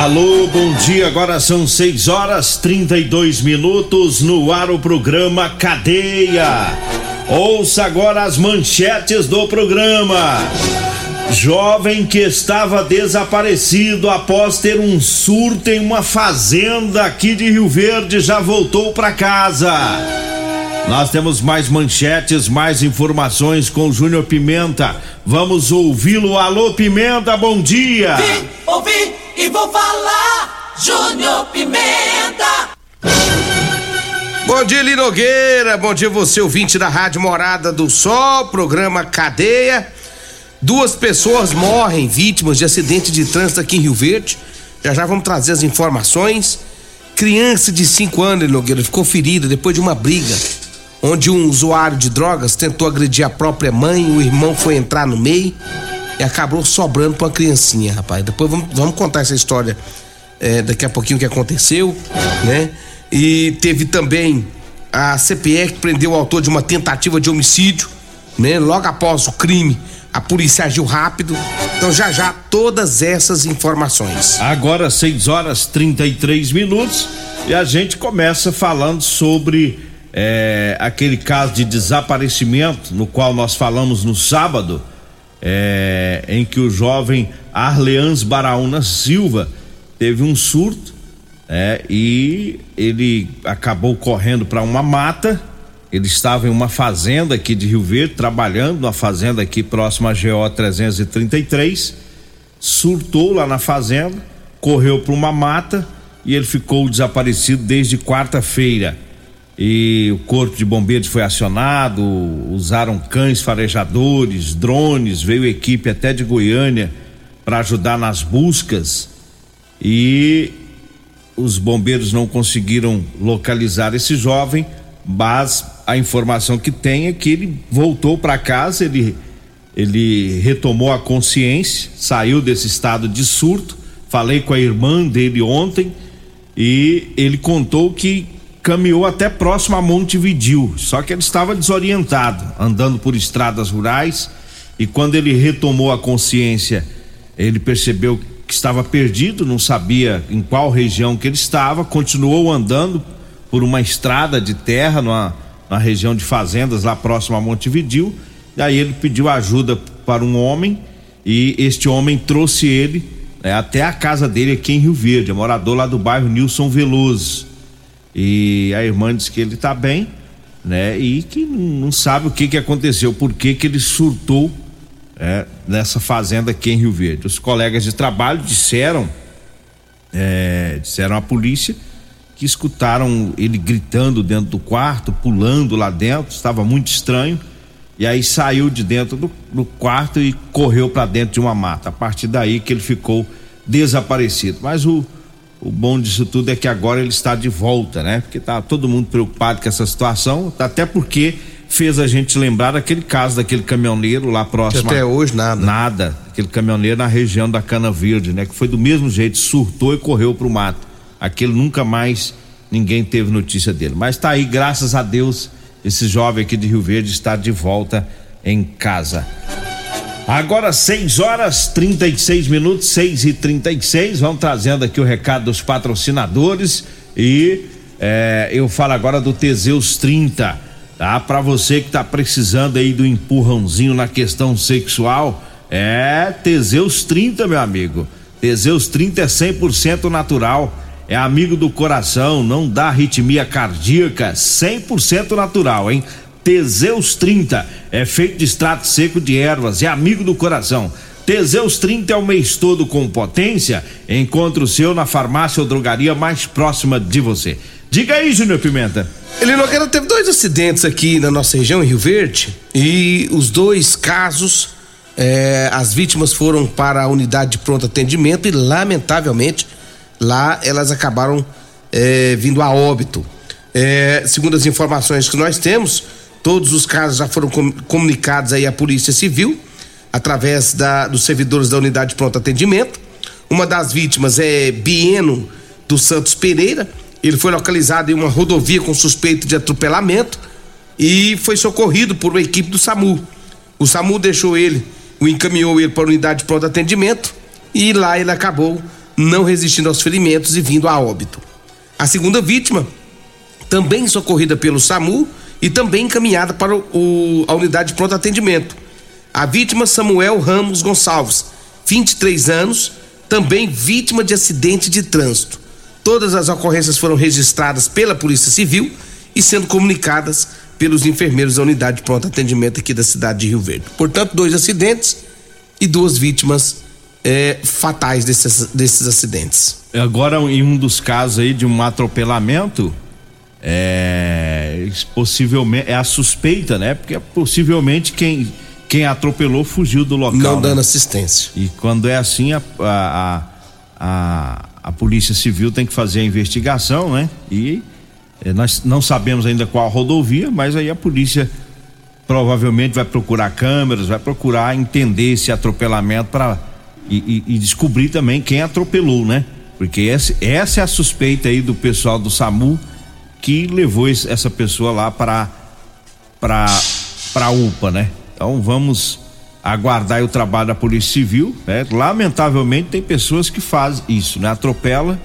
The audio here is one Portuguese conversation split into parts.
Alô, bom dia. Agora são 6 horas 32 minutos no ar o programa Cadeia. Ouça agora as manchetes do programa. Jovem que estava desaparecido após ter um surto em uma fazenda aqui de Rio Verde já voltou para casa. Nós temos mais manchetes, mais informações com Júnior Pimenta. Vamos ouvi-lo. Alô, Pimenta, bom dia. Vim, ouvi e vou falar. Júnior Pimenta. Bom dia, Linogueira. Bom dia, você, ouvinte da Rádio Morada do Sol, programa Cadeia. Duas pessoas morrem vítimas de acidente de trânsito aqui em Rio Verde. Já já vamos trazer as informações. Criança de 5 anos, Linogueira, ficou ferida depois de uma briga onde um usuário de drogas tentou agredir a própria mãe, o irmão foi entrar no meio e acabou sobrando pra uma criancinha, rapaz. Depois vamos, vamos contar essa história é, daqui a pouquinho o que aconteceu, né? E teve também a CPE que prendeu o autor de uma tentativa de homicídio, né? Logo após o crime, a polícia agiu rápido. Então já já todas essas informações. Agora 6 horas 33 minutos e a gente começa falando sobre é, aquele caso de desaparecimento no qual nós falamos no sábado, é, em que o jovem Arleans Baraúna Silva teve um surto é, e ele acabou correndo para uma mata. Ele estava em uma fazenda aqui de Rio Verde, trabalhando numa fazenda aqui próxima à GO 333. Surtou lá na fazenda, correu para uma mata e ele ficou desaparecido desde quarta-feira e o corpo de bombeiros foi acionado, usaram cães farejadores, drones, veio equipe até de Goiânia para ajudar nas buscas e os bombeiros não conseguiram localizar esse jovem, mas a informação que tem é que ele voltou para casa, ele ele retomou a consciência, saiu desse estado de surto. Falei com a irmã dele ontem e ele contou que caminhou até próximo a Montevidil, só que ele estava desorientado, andando por estradas rurais, e quando ele retomou a consciência, ele percebeu que estava perdido, não sabia em qual região que ele estava, continuou andando por uma estrada de terra numa, numa região de fazendas lá próximo a Montevidil. Daí ele pediu ajuda para um homem e este homem trouxe ele né, até a casa dele aqui em Rio Verde, é morador lá do bairro Nilson Veloso. E a irmã diz que ele está bem, né? E que não sabe o que que aconteceu, por que que ele surtou é, nessa fazenda aqui em Rio Verde. Os colegas de trabalho disseram, é, disseram à polícia que escutaram ele gritando dentro do quarto, pulando lá dentro, estava muito estranho. E aí saiu de dentro do, do quarto e correu para dentro de uma mata. A partir daí que ele ficou desaparecido. Mas o o bom disso tudo é que agora ele está de volta, né? Porque tá todo mundo preocupado com essa situação, até porque fez a gente lembrar daquele caso daquele caminhoneiro lá próximo. Que até hoje nada. Nada. Aquele caminhoneiro na região da Cana Verde, né? Que foi do mesmo jeito, surtou e correu pro mato. Aquele nunca mais ninguém teve notícia dele. Mas tá aí, graças a Deus, esse jovem aqui de Rio Verde está de volta em casa. Agora 6 horas 36 minutos, 6 e 36 Vamos trazendo aqui o recado dos patrocinadores e é, eu falo agora do Teseus 30, tá? Para você que tá precisando aí do empurrãozinho na questão sexual, é Teseus 30, meu amigo. Teseus 30 é 100% natural, é amigo do coração, não dá arritmia cardíaca, 100% natural, hein? Teseus 30 é feito de extrato seco de ervas, é amigo do coração. Teseus 30 é o mês todo com potência. Encontre o seu na farmácia ou drogaria mais próxima de você. Diga aí, Júnior Pimenta. Ele Nogueira teve dois acidentes aqui na nossa região, em Rio Verde, e os dois casos, é, as vítimas foram para a unidade de pronto atendimento e, lamentavelmente, lá elas acabaram é, vindo a óbito. É, segundo as informações que nós temos, Todos os casos já foram com, comunicados aí à Polícia Civil, através da, dos servidores da unidade de pronto atendimento. Uma das vítimas é Bieno dos Santos Pereira. Ele foi localizado em uma rodovia com suspeito de atropelamento e foi socorrido por uma equipe do SAMU. O SAMU deixou ele, o encaminhou ele para a unidade de pronto atendimento e lá ele acabou não resistindo aos ferimentos e vindo a óbito. A segunda vítima, também socorrida pelo SAMU, e também encaminhada para o, a unidade de pronto atendimento. A vítima Samuel Ramos Gonçalves, 23 anos, também vítima de acidente de trânsito. Todas as ocorrências foram registradas pela Polícia Civil e sendo comunicadas pelos enfermeiros da unidade de pronto atendimento aqui da cidade de Rio Verde. Portanto, dois acidentes e duas vítimas é, fatais desses, desses acidentes. Agora, em um dos casos aí de um atropelamento, é, possivelmente é a suspeita, né? Porque possivelmente quem quem atropelou fugiu do local. Não né? dando assistência. E quando é assim, a, a, a, a, Polícia Civil tem que fazer a investigação, né? E é, nós não sabemos ainda qual rodovia, mas aí a polícia provavelmente vai procurar câmeras, vai procurar entender esse atropelamento para e, e, e, descobrir também quem atropelou, né? Porque essa, essa é a suspeita aí do pessoal do SAMU que levou essa pessoa lá para para para UPA, né? Então vamos aguardar o trabalho da Polícia Civil, né? Lamentavelmente tem pessoas que fazem isso, né? Atropela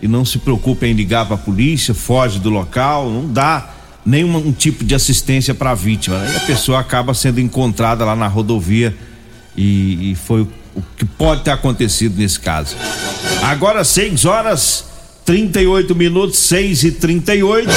e não se preocupa em ligar para a polícia, foge do local, não dá nenhum um tipo de assistência para a vítima, né? E a pessoa acaba sendo encontrada lá na rodovia e, e foi o, o que pode ter acontecido nesse caso. Agora 6 horas 38 minutos, 6 e 38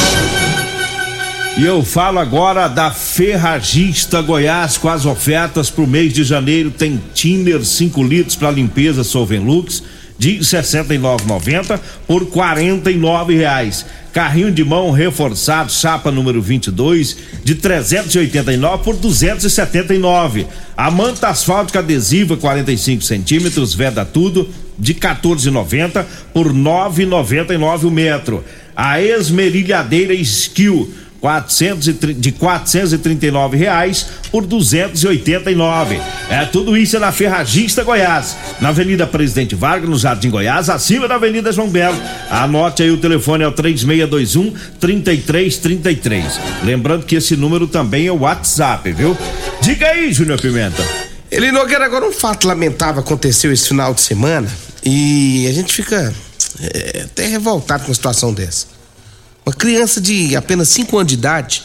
e eu falo agora da Ferragista Goiás com as ofertas para o mês de janeiro. Tem Tiner 5 litros para limpeza Solvenlux de 69,90 por R$ reais. Carrinho de mão reforçado, chapa número 22, de 389 por 279. A manta asfáltica adesiva 45 centímetros, veda tudo, de 14,90 por 9,99 o metro. A esmerilhadeira Skill 400 de 439 reais por 289. É tudo isso é na Ferragista Goiás, na Avenida Presidente Vargas, no Jardim Goiás, acima da Avenida João Belo. Anote aí o telefone é o 3621 3333. Lembrando que esse número também é o WhatsApp, viu? Diga aí, Júnior Pimenta. Ele Nogueira, agora um fato lamentável aconteceu esse final de semana e a gente fica é, até revoltado com uma situação dessa. Uma criança de apenas 5 anos de idade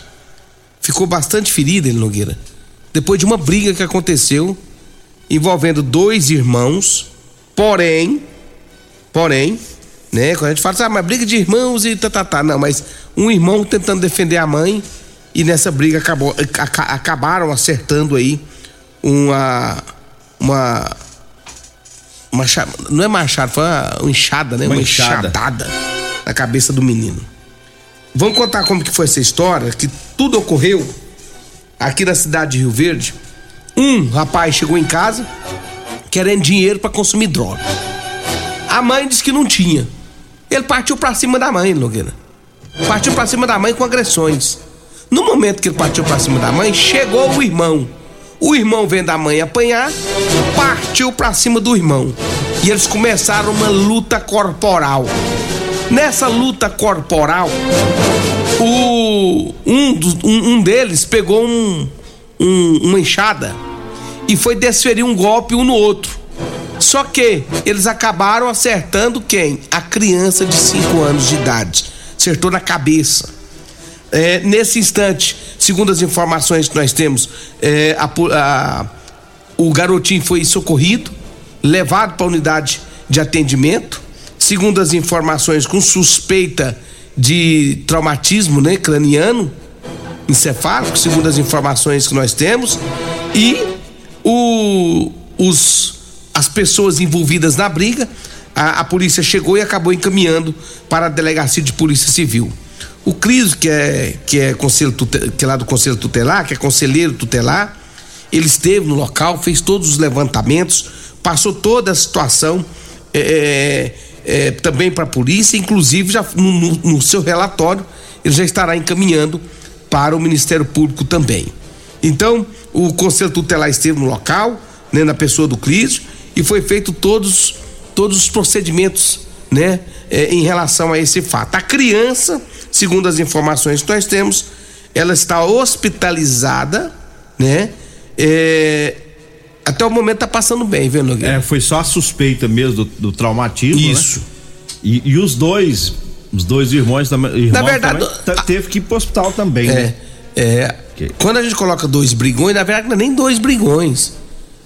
ficou bastante ferida, ele Nogueira, depois de uma briga que aconteceu envolvendo dois irmãos, porém, porém, né, quando a gente fala assim, ah, mas briga de irmãos e tá, tá, tá, não, mas um irmão tentando defender a mãe e nessa briga acabou, acabaram acertando aí uma uma uma não é machado, foi uma, uma enxada, né? Uma, uma enxada. enxadada na cabeça do menino. Vamos contar como que foi essa história, que tudo ocorreu aqui na cidade de Rio Verde. Um rapaz chegou em casa querendo dinheiro para consumir droga. A mãe disse que não tinha. Ele partiu para cima da mãe, Nogueira. Partiu para cima da mãe com agressões. No momento que ele partiu para cima da mãe, chegou o irmão. O irmão vendo a mãe apanhar, partiu para cima do irmão. E eles começaram uma luta corporal. Nessa luta corporal, o, um, um, um deles pegou um, um, uma enxada e foi desferir um golpe um no outro. Só que eles acabaram acertando quem? A criança de 5 anos de idade. Acertou na cabeça. É, nesse instante, segundo as informações que nós temos, é, a, a, o garotinho foi socorrido, levado para a unidade de atendimento. Segundo as informações, com suspeita de traumatismo né, craniano, encefálico, segundo as informações que nós temos. E o, os, as pessoas envolvidas na briga, a, a, polícia chegou e acabou encaminhando para a delegacia de polícia civil. O Cris, que é, que é conselho que é lá do conselho tutelar, que é conselheiro tutelar, ele esteve no local, fez todos os levantamentos, passou toda a situação é, é, também para a polícia, inclusive já no, no, no seu relatório ele já estará encaminhando para o Ministério Público também. Então, o Conselho Tutelar esteve no local, né, na pessoa do Clísio, e foi feito todos, todos os procedimentos, né, é, em relação a esse fato. A criança, segundo as informações que nós temos, ela está hospitalizada, né, é, até o momento tá passando bem, viu, Nogueira? É, foi só a suspeita mesmo do, do traumatismo. Né? Isso. Né? E, e, os dois, os dois irmãos também. Irmãos Na verdade, também, teve que ir pro hospital também, é, né? É. Quando a gente coloca dois brigões, na verdade não é nem dois brigões.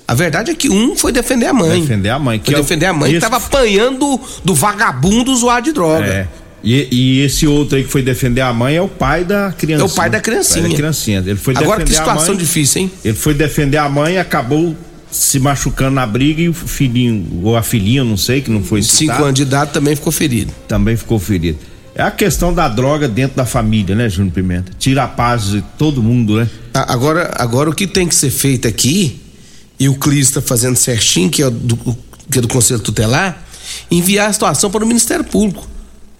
A verdade é que um foi defender a mãe. Defender a mãe. Que foi é defender a mãe que tava apanhando do vagabundo usuário de droga. É. E, e, esse outro aí que foi defender a mãe é o pai da criança. É o pai da criancinha. Pai da criancinha. Ele foi Agora que situação mãe, difícil, hein? Ele foi defender a mãe e acabou se machucando na briga e o filhinho, ou a filhinha, não sei, que não foi citado. Cinco anos de idade também ficou ferido. Também ficou ferido. É a questão da droga dentro da família, né, Júnior Pimenta? Tira a paz de todo mundo, né? Agora, agora o que tem que ser feito aqui, e o Clis está fazendo certinho, que é do, que é do Conselho Tutelar, enviar a situação para o Ministério Público.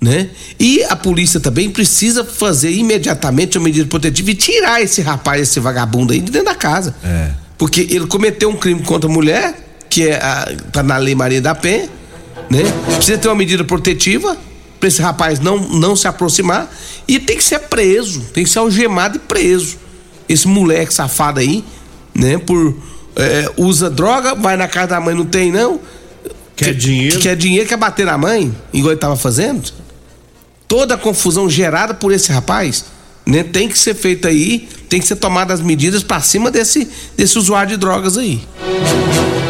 Né? E a polícia também precisa fazer imediatamente uma medida protetiva e tirar esse rapaz, esse vagabundo aí de dentro da casa. É. Porque ele cometeu um crime contra a mulher, que é a, tá na Lei Maria da Penha, né? Precisa ter uma medida protetiva para esse rapaz não, não se aproximar e tem que ser preso, tem que ser algemado e preso. Esse moleque safado aí, né, por é, usa droga, vai na casa da mãe, não tem não. Quer dinheiro? Quer dinheiro, quer bater na mãe, igual ele tava fazendo. Toda a confusão gerada por esse rapaz, né, tem que ser feita aí, tem que ser tomadas as medidas para cima desse desse usuário de drogas aí.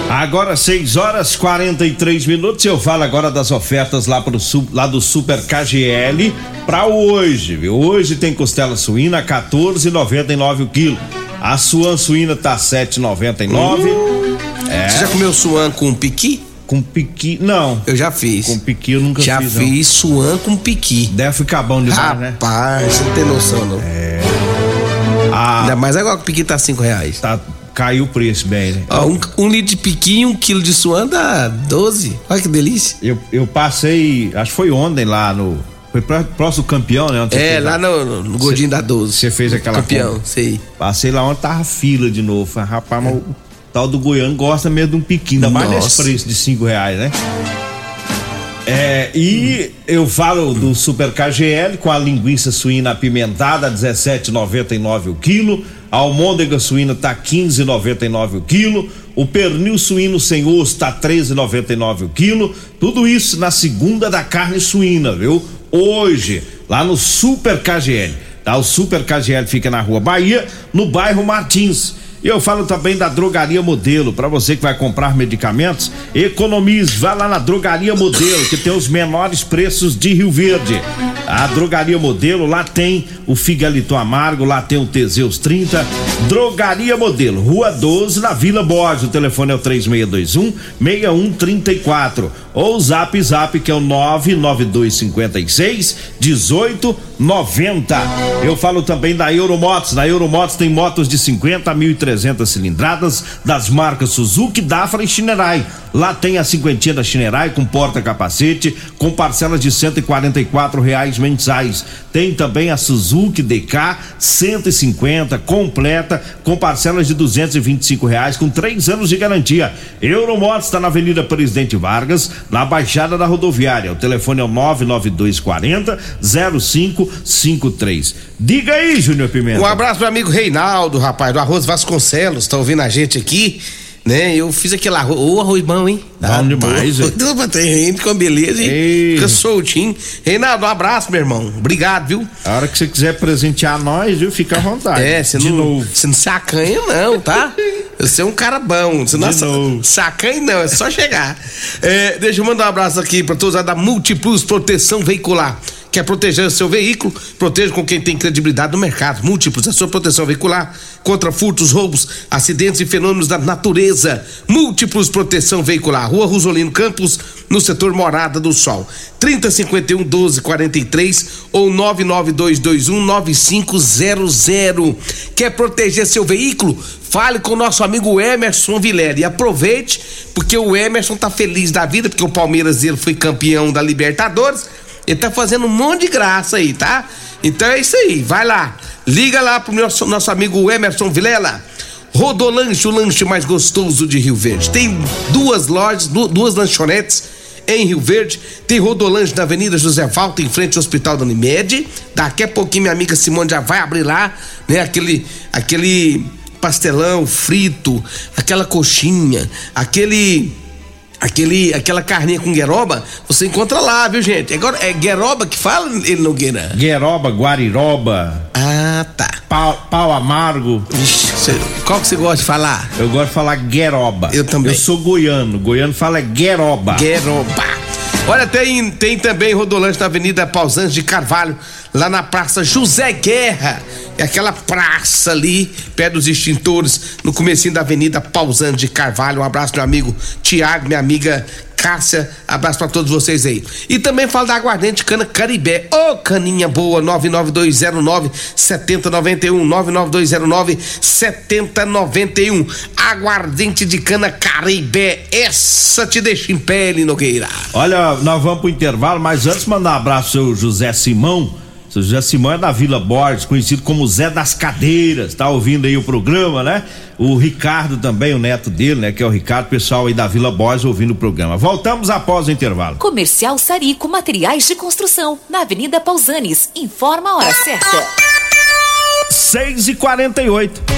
Agora 6 horas 43 minutos. Eu falo agora das ofertas lá, pro, lá do Super KGL para hoje, viu? Hoje tem costela suína 14,99 o quilo. A suan suína tá 7,99. Uhum. É. Você já comeu suan com piqui? Com piqui, não. Eu já fiz. Com piqui eu nunca já fiz. Já fiz suan com piqui. Deve ficar bom demais, Rapaz, né? Rapaz, você não tem noção, não. É. Ah, Ainda mais agora que o piqui tá 5 reais. Tá caiu o preço bem, né? Ó, um, um, litro de piquinho, um quilo de suã dá 12. Olha que delícia. Eu, eu passei, acho que foi ontem lá no. Foi próximo campeão, né? É, lá no, no Gordinho da 12. Você fez aquela Campeão, compra. sei. Passei lá onde tava fila de novo. Rapaz, mas o tal do Goiano gosta mesmo de um piquinho, ainda mais nesse preço de 5 reais, né? É, e eu falo do Super KGL com a linguiça suína apimentada, 17,99 o quilo. A almôndega suína tá 15,99 o quilo. O pernil suíno sem osso tá 13,99 o quilo. Tudo isso na segunda da carne suína, viu? Hoje, lá no Super KGL. Tá? O Super KGL fica na Rua Bahia, no bairro Martins. Eu falo também da Drogaria Modelo. Para você que vai comprar medicamentos, economize. Vá lá na Drogaria Modelo, que tem os menores preços de Rio Verde. A Drogaria Modelo, lá tem o Figalito Amargo, lá tem o Teseus 30. Drogaria Modelo, Rua 12, na Vila Borges. O telefone é o 3621 6134. Ou Zap Zap, que é o 99256 1890. Eu falo também da Euromotos. Na Euromotos tem motos de 50 mil e 300 cilindradas das marcas Suzuki, Dafra e Shinerai. Lá tem a cinquentinha da Shinerai com porta-capacete, com parcelas de 144 reais mensais. Tem também a Suzuki DK 150 completa, com parcelas de 225 reais, com três anos de garantia. Euromotos está na Avenida Presidente Vargas, na Baixada da Rodoviária. O telefone é o 99240 05 3553. Diga aí, Júnior Pimenta. Um abraço pro amigo Reinaldo, rapaz, do Arroz Vasconcelos, tá ouvindo a gente aqui né? Eu fiz aquele arroz, ô arroz bom, hein? Bom ah, demais, hein? Ter gente com beleza, hein? Ei. Fica soltinho. Reinaldo, um abraço, meu irmão. Obrigado, viu? A hora que você quiser presentear nós, viu? Fica à vontade. É, você não. Você não se acanha, não, tá? Você é um cara bom. Você não sacanha, não, é só chegar. É, deixa eu mandar um abraço aqui pra todos da Multiplus Proteção Veicular. Quer proteger o seu veículo? Proteja com quem tem credibilidade no mercado. Múltiplos, a sua proteção veicular contra furtos, roubos, acidentes e fenômenos da natureza. Múltiplos Proteção Veicular. Rua Rosolino Campos, no setor Morada do Sol. 3051 1243 ou 99221 9500. Quer proteger seu veículo? Fale com o nosso amigo Emerson Vilela e aproveite, porque o Emerson tá feliz da vida, porque o Palmeiras foi campeão da Libertadores ele tá fazendo um monte de graça aí, tá? Então é isso aí, vai lá. Liga lá pro nosso, nosso amigo Emerson Vilela. Rodolanche, o lanche mais gostoso de Rio Verde. Tem duas lojas, duas lanchonetes em Rio Verde. Tem Rodolanche na Avenida José Valta, em frente ao Hospital da Unimed. Daqui a pouquinho minha amiga Simone já vai abrir lá, né? Aquele, aquele pastelão frito, aquela coxinha, aquele aquele, aquela carninha com gueroba, você encontra lá, viu, gente? Agora, é gueroba que fala, ele Nogueira? Gueroba, guariroba. Ah, tá. Pau, pau amargo. Vixe, qual que você gosta de falar? Eu gosto de falar gueroba. Eu também. Eu sou goiano. Goiano fala gueroba. Gueroba. Olha, tem, tem também Rodolante na Avenida Pausantes de Carvalho, lá na Praça José Guerra. É aquela praça ali, perto dos extintores, no comecinho da Avenida Pausantes de Carvalho. Um abraço, meu amigo Tiago, minha amiga Cássia, abraço para todos vocês aí. E também fala da aguardente cana Caribé. Ô, oh, caninha boa, 99209 7091, 99209 7091. Aguardente de cana Caribé, essa te deixa em pele, Nogueira. Olha, nós vamos pro intervalo, mas antes mandar um abraço ao José Simão seu José Simão é da Vila Borges, conhecido como Zé das Cadeiras, tá ouvindo aí o programa, né? O Ricardo também, o neto dele, né? Que é o Ricardo, pessoal aí da Vila Borges ouvindo o programa. Voltamos após o intervalo. Comercial Sarico Materiais de Construção, na Avenida Pausanes. Informa a hora certa. 6 e 48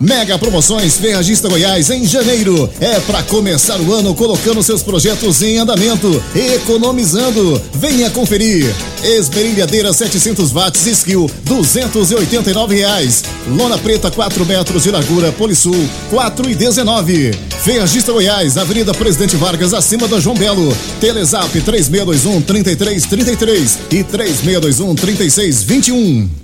Mega promoções Ferragista Goiás em janeiro. É para começar o ano colocando seus projetos em andamento, economizando. Venha conferir. Esmerilhadeira 700 watts Skill, 289 reais. Lona preta 4 metros de largura Polisul, 4 e 19. Ferragista Goiás, Avenida Presidente Vargas, acima da João Belo. Telezap 3621 3333 e 3621 3621.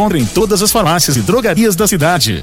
encontra em todas as farmácias e drogarias da cidade.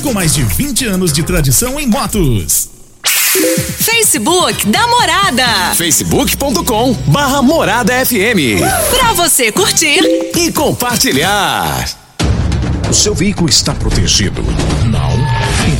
com mais de 20 anos de tradição em motos. Facebook da Morada. Facebook.com barra Morada FM. Pra você curtir e compartilhar. O seu veículo está protegido? Não?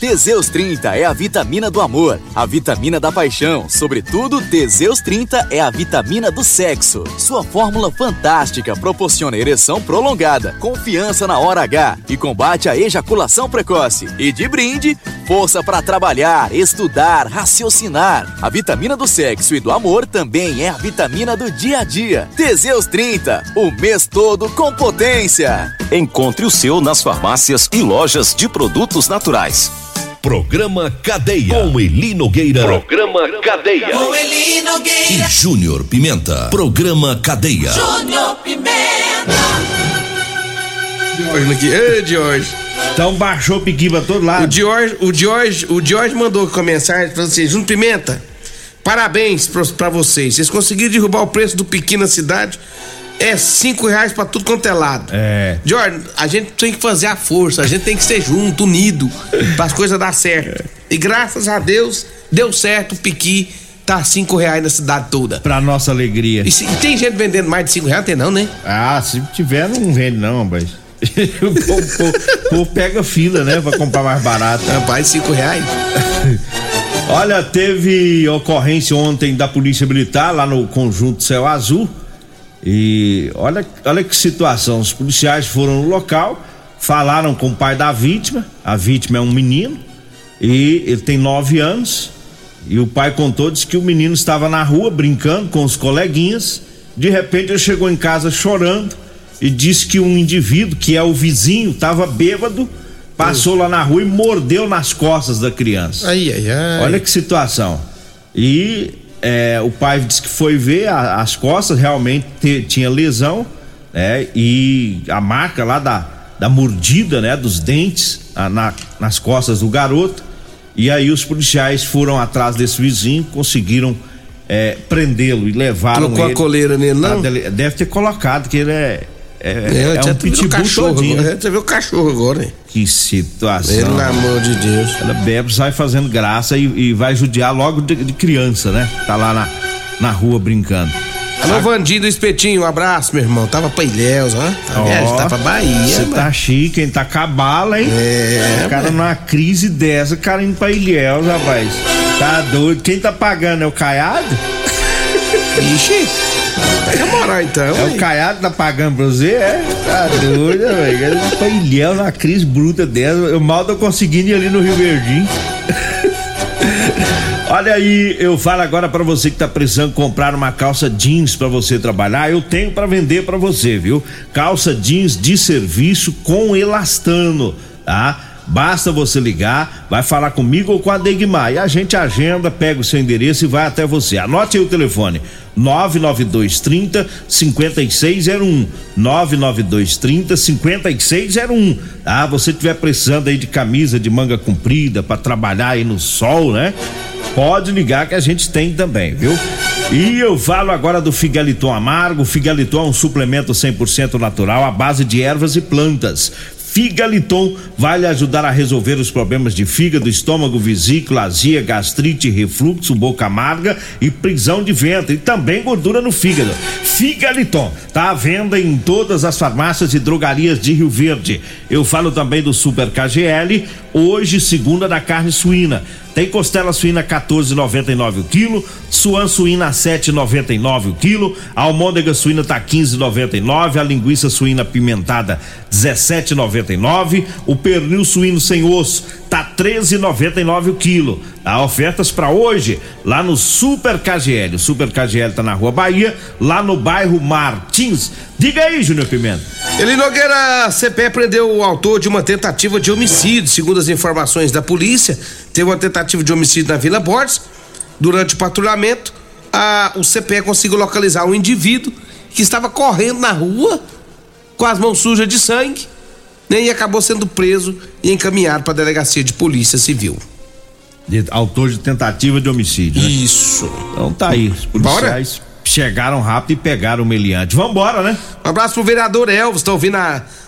Teseus 30 é a vitamina do amor, a vitamina da paixão. Sobretudo, Teseus 30 é a vitamina do sexo. Sua fórmula fantástica proporciona ereção prolongada, confiança na hora H e combate a ejaculação precoce. E de brinde, força para trabalhar, estudar, raciocinar. A vitamina do sexo e do amor também é a vitamina do dia a dia. Teseus 30, o mês todo com potência. Encontre o seu nas farmácias e lojas de produtos naturais. Programa Cadeia. Com Eli Nogueira. Programa Cadeia. Com Eli Nogueira. E Júnior Pimenta. Programa Cadeia. Júnior Pimenta. Jorge aqui. Ei, Jorge. Então baixou o piqui pra todo lado. O Jorge, o Jorge, o Jorge mandou com a mensagem pra vocês. Júnior Pimenta, parabéns pra, pra vocês. Vocês conseguiram derrubar o preço do piqui na cidade. É cinco reais pra tudo quanto é lado. É. Jorge, a gente tem que fazer a força, a gente tem que ser junto, unido, para as coisas dar certo. E graças a Deus, deu certo, o piqui tá cinco reais na cidade toda. Pra nossa alegria. E, se- tem gente vendendo mais de cinco reais? Tem não, né? Ah, se tiver, não vende não, mas. o povo, povo pega fila, né? Pra comprar mais barato. Rapaz, cinco reais. Olha, teve ocorrência ontem da Polícia Militar lá no conjunto Céu Azul. E olha, olha que situação. Os policiais foram no local, falaram com o pai da vítima. A vítima é um menino e ele tem nove anos. E o pai contou, disse que o menino estava na rua brincando com os coleguinhas. De repente ele chegou em casa chorando e disse que um indivíduo, que é o vizinho, estava bêbado, passou lá na rua e mordeu nas costas da criança. Ai, ai, ai. Olha que situação. E é, o pai disse que foi ver a- as costas, realmente te- tinha lesão, né? E a marca lá da, da mordida, né? Dos dentes ah, na- nas costas do garoto. E aí os policiais foram atrás desse vizinho, conseguiram é, prendê-lo e levaram Colocou a ele coleira nele, não? dele- Deve ter colocado, que ele é. É, É, é um pitbull cachorro todinho, agora. né? Você viu o cachorro agora, hein? Que situação. Pelo amor de Deus. Ela bebe, sai fazendo graça e, e vai judiar logo de, de criança, né? Tá lá na, na rua brincando. Alô, Vandinho do Espetinho, um abraço, meu irmão. Tava pra Ilhéus, ó. Tá viajando, tá pra Bahia. Você mano. tá chique, hein? Tá cabala, hein? É, O cara numa crise dessa, o cara indo pra Ilhéus, rapaz. Tá doido. Quem tá pagando é o Caiado? Ixi. A moral então. É o? Caiado tá pagando pra você? É? Tá doido, velho. Pra Ilhéus numa crise bruta dessa. Eu mal tô conseguindo ir ali no Rio Verdinho. Olha aí, eu falo agora pra você que tá precisando comprar uma calça jeans pra você trabalhar, eu tenho pra vender pra você, viu? Calça jeans de serviço com elastano, tá? Basta você ligar, vai falar comigo ou com a Degmar e a gente agenda, pega o seu endereço e vai até você. Anote aí o telefone: 99230 5601. 99230 5601. Ah, você estiver precisando aí de camisa de manga comprida pra trabalhar aí no sol, né? Pode ligar que a gente tem também, viu? E eu falo agora do Figaliton Amargo. Figaliton é um suplemento 100% natural à base de ervas e plantas. Figaliton vai lhe ajudar a resolver os problemas de fígado, estômago, vesícula, azia, gastrite, refluxo, boca amarga e prisão de ventre e também gordura no fígado. Figaliton tá à venda em todas as farmácias e drogarias de Rio Verde. Eu falo também do Super KGL, hoje segunda da carne suína. Tem costela suína 14,99 o quilo, suan suína 7,99 o quilo, a almôndega suína tá 15,99, a linguiça suína pimentada 17,99, o pernil suíno sem osso tá 13,99 o quilo. Há ofertas para hoje lá no Super KGL. O Super KGL tá na Rua Bahia, lá no bairro Martins. Diga aí, Júnior Pimenta. Ele Nogueira, CPE prendeu o autor de uma tentativa de homicídio. Segundo as informações da polícia, teve uma tentativa de homicídio na Vila Borges. Durante o patrulhamento, a, o CPE conseguiu localizar um indivíduo que estava correndo na rua com as mãos sujas de sangue né, e acabou sendo preso e encaminhado para a delegacia de polícia civil. De, autor de tentativa de homicídio. Né? Isso. Então tá aí. Os policiais Bora? chegaram rápido e pegaram o meliante. Vambora, né? Um abraço pro vereador Elvis, tá ouvindo a